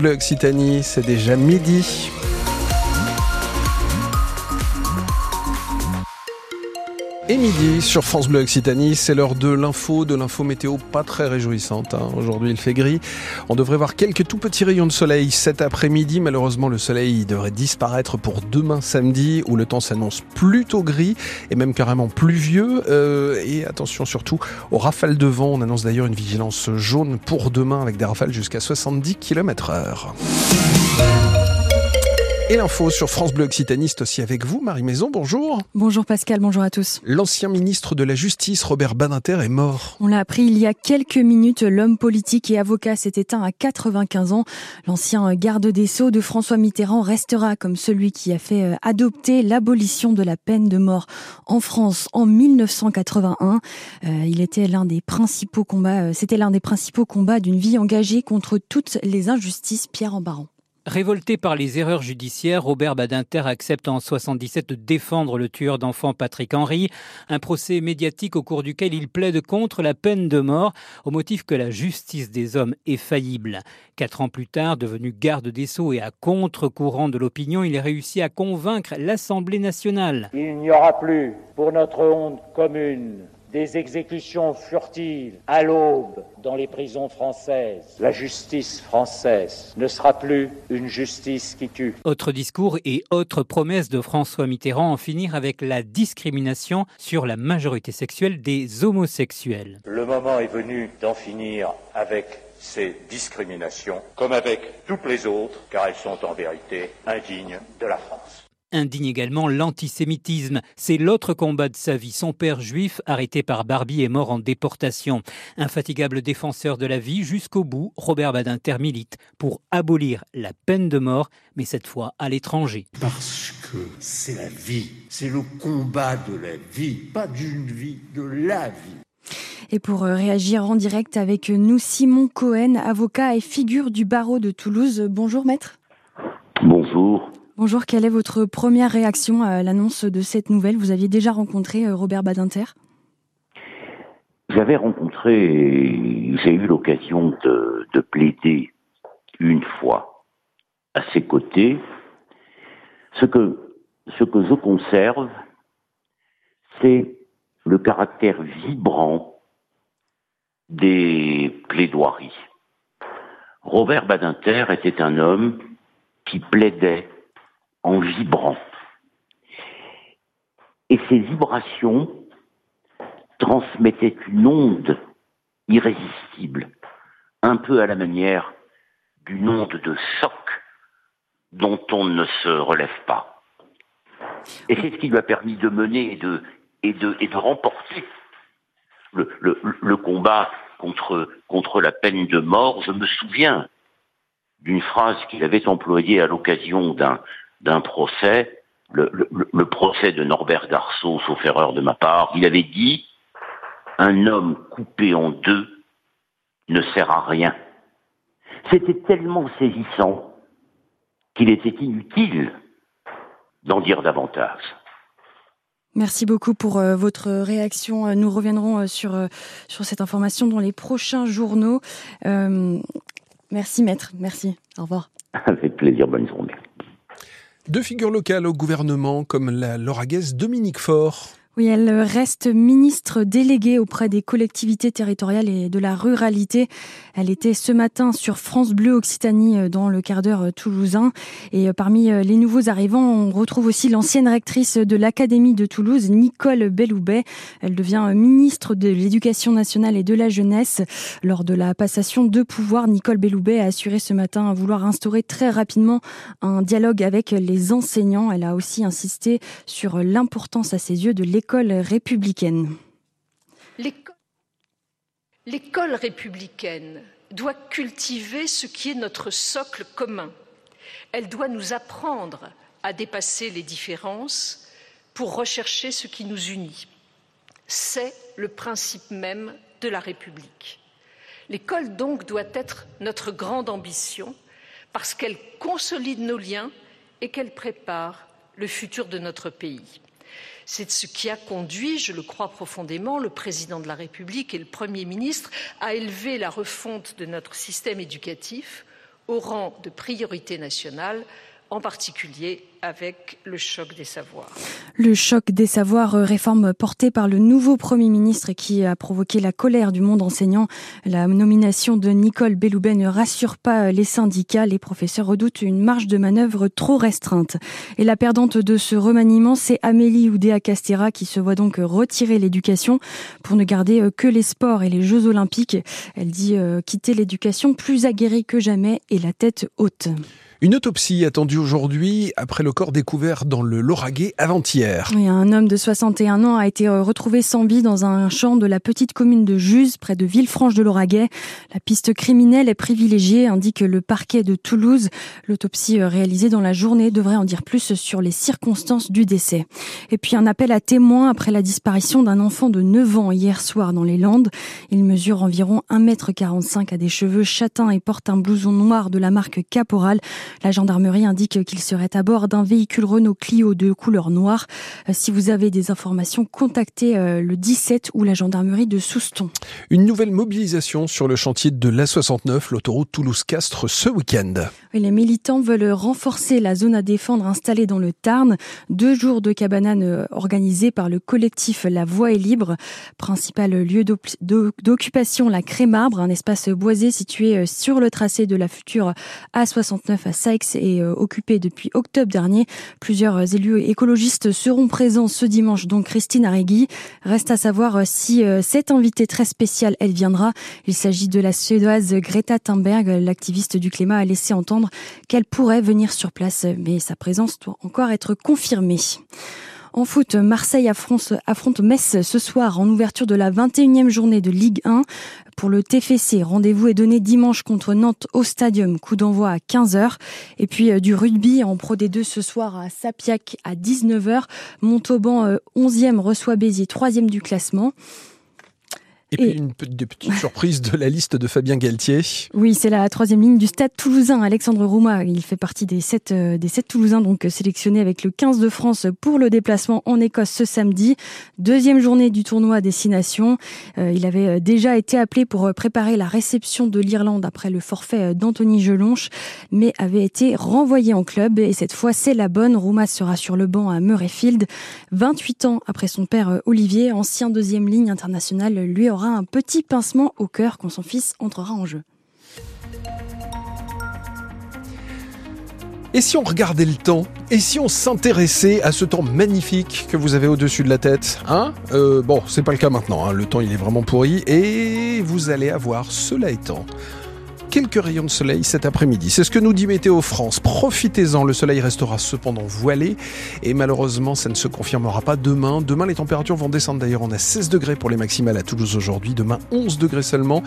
Bleu Occitanie, c'est déjà midi. Et midi sur France Bleu Occitanie, c'est l'heure de l'info, de l'info météo pas très réjouissante. Hein. Aujourd'hui il fait gris. On devrait voir quelques tout petits rayons de soleil cet après-midi. Malheureusement le soleil devrait disparaître pour demain samedi où le temps s'annonce plutôt gris et même carrément pluvieux. Euh, et attention surtout aux rafales de vent. On annonce d'ailleurs une vigilance jaune pour demain avec des rafales jusqu'à 70 km heure. Et l'info sur France Bleu Occitaniste aussi avec vous, Marie Maison, bonjour. Bonjour Pascal, bonjour à tous. L'ancien ministre de la Justice, Robert Badinter, est mort. On l'a appris il y a quelques minutes, l'homme politique et avocat s'est éteint à 95 ans. L'ancien garde des Sceaux de François Mitterrand restera comme celui qui a fait euh, adopter l'abolition de la peine de mort en France en 1981. Euh, il était l'un des principaux combats, euh, c'était l'un des principaux combats d'une vie engagée contre toutes les injustices, Pierre Embarran. Révolté par les erreurs judiciaires, Robert Badinter accepte en 77 de défendre le tueur d'enfants Patrick Henry, un procès médiatique au cours duquel il plaide contre la peine de mort au motif que la justice des hommes est faillible. Quatre ans plus tard, devenu garde des Sceaux et à contre-courant de l'opinion, il réussit à convaincre l'Assemblée nationale. Il n'y aura plus, pour notre honte commune, des exécutions furtives à l'aube dans les prisons françaises. La justice française ne sera plus une justice qui tue. Autre discours et autre promesse de François Mitterrand en finir avec la discrimination sur la majorité sexuelle des homosexuels. Le moment est venu d'en finir avec ces discriminations, comme avec toutes les autres, car elles sont en vérité indignes de la France indigne également l'antisémitisme. C'est l'autre combat de sa vie. Son père juif, arrêté par Barbie, est mort en déportation. Infatigable défenseur de la vie jusqu'au bout, Robert Badinter milite pour abolir la peine de mort, mais cette fois à l'étranger. Parce que c'est la vie, c'est le combat de la vie, pas d'une vie, de la vie. Et pour euh, réagir en direct avec nous, Simon Cohen, avocat et figure du barreau de Toulouse. Bonjour maître. Bonjour. Bonjour, quelle est votre première réaction à l'annonce de cette nouvelle? Vous aviez déjà rencontré euh, Robert Badinter? J'avais rencontré, j'ai eu l'occasion de, de, plaider une fois à ses côtés. Ce que je conserve, c'est le caractère vibrant des plaidoiries. Robert Badinter était un homme qui plaidait en vibrant. Et ces vibrations transmettaient une onde irrésistible, un peu à la manière d'une onde de choc dont on ne se relève pas. Et c'est ce qui lui a permis de mener et de, et de, et de remporter le, le, le combat contre, contre la peine de mort. Je me souviens d'une phrase qu'il avait employée à l'occasion d'un d'un procès, le, le, procès de Norbert Darceau, sauf erreur de ma part, il avait dit un homme coupé en deux ne sert à rien. C'était tellement saisissant qu'il était inutile d'en dire davantage. Merci beaucoup pour euh, votre réaction. Euh, nous reviendrons euh, sur, sur cette information dans les prochains journaux. merci maître, merci. Au revoir. Avec plaisir, bonne journée. Deux figures locales au gouvernement comme la Lauraguaise Dominique Faure. Oui, elle reste ministre déléguée auprès des collectivités territoriales et de la ruralité. Elle était ce matin sur France Bleu Occitanie euh, dans le quart d'heure euh, toulousain. Et euh, parmi les nouveaux arrivants, on retrouve aussi l'ancienne rectrice de l'Académie de Toulouse, Nicole Belloubet. Elle devient ministre de l'Éducation nationale et de la jeunesse. Lors de la passation de pouvoir, Nicole Belloubet a assuré ce matin vouloir instaurer très rapidement un dialogue avec les enseignants. Elle a aussi insisté sur l'importance à ses yeux de l'école l'école républicaine doit cultiver ce qui est notre socle commun. Elle doit nous apprendre à dépasser les différences pour rechercher ce qui nous unit. C'est le principe même de la République. L'école donc doit être notre grande ambition parce qu'elle consolide nos liens et qu'elle prépare le futur de notre pays. C'est ce qui a conduit, je le crois profondément, le président de la République et le Premier ministre à élever la refonte de notre système éducatif au rang de priorité nationale en particulier avec le choc des savoirs. Le choc des savoirs, euh, réforme portée par le nouveau Premier ministre qui a provoqué la colère du monde enseignant. La nomination de Nicole Belloubet ne rassure pas les syndicats. Les professeurs redoutent une marge de manœuvre trop restreinte. Et la perdante de ce remaniement, c'est Amélie Oudéa Castera qui se voit donc retirer l'éducation pour ne garder euh, que les sports et les Jeux olympiques. Elle dit euh, quitter l'éducation plus aguerrie que jamais et la tête haute. Une autopsie attendue aujourd'hui après le corps découvert dans le Lauragais avant-hier. un homme de 61 ans a été euh, retrouvé sans vie dans un champ de la petite commune de Juz, près de Villefranche de Lauragais. La piste criminelle est privilégiée, indique le parquet de Toulouse. L'autopsie euh, réalisée dans la journée devrait en dire plus sur les circonstances du décès. Et puis un appel à témoins après la disparition d'un enfant de 9 ans hier soir dans les Landes. Il mesure environ 1m45, a des cheveux châtains et porte un blouson noir de la marque Caporal. La gendarmerie indique qu'il serait à bord d'un véhicule Renault Clio de couleur noire. Euh, si vous avez des informations, contactez euh, le 17 ou la gendarmerie de Souston. Une nouvelle mobilisation sur le chantier de l'A69, l'autoroute Toulouse-Castres, ce week-end. Les militants veulent renforcer la zone à défendre installée dans le Tarn. Deux jours de cabanane euh, organisés par le collectif La Voie est libre. Principal lieu d'occupation, la Crémarbre, un espace boisé situé sur le tracé de la future A69 à Saix est euh, occupé depuis octobre dernier. Plusieurs élus écologistes seront présents ce dimanche, donc Christine Arregui. Reste à savoir euh, si euh, cette invitée très spéciale, elle viendra. Il s'agit de la suédoise Greta Thunberg. L'activiste du climat a laissé entendre qu'elle pourrait venir sur place, mais sa présence doit encore être confirmée. En foot, Marseille affronte, Metz ce soir en ouverture de la 21e journée de Ligue 1. Pour le TFC, rendez-vous est donné dimanche contre Nantes au Stadium, coup d'envoi à 15h. Et puis euh, du rugby en Pro D2 ce soir à Sapiac à 19h. Montauban 11e euh, reçoit Béziers, 3e du classement. Et, puis une petite surprise de la liste de Fabien Galtier. Oui, c'est la troisième ligne du stade toulousain. Alexandre Rouma, il fait partie des sept, euh, des sept Toulousains donc sélectionnés avec le 15 de France pour le déplacement en Écosse ce samedi. Deuxième journée du tournoi Destination. Euh, il avait euh, déjà été appelé pour préparer la réception de l'Irlande après le forfait d'Anthony Gelonche, mais avait été renvoyé en club. Et cette fois, c'est la bonne. Rouma sera sur le banc à Murrayfield. 28 ans après son père Olivier, ancien deuxième ligne internationale, lui aura un petit pincement au cœur quand son fils entrera en jeu. Et si on regardait le temps Et si on s'intéressait à ce temps magnifique que vous avez au-dessus de la tête Hein? Euh, Bon, c'est pas le cas maintenant. Hein. Le temps, il est vraiment pourri. Et vous allez avoir, cela étant, quelques rayons de soleil cet après-midi. C'est ce que nous dit Météo France. Profitez-en, le soleil restera cependant voilé et malheureusement ça ne se confirmera pas demain. Demain les températures vont descendre d'ailleurs, on a 16 degrés pour les maximales à Toulouse aujourd'hui, demain 11 degrés seulement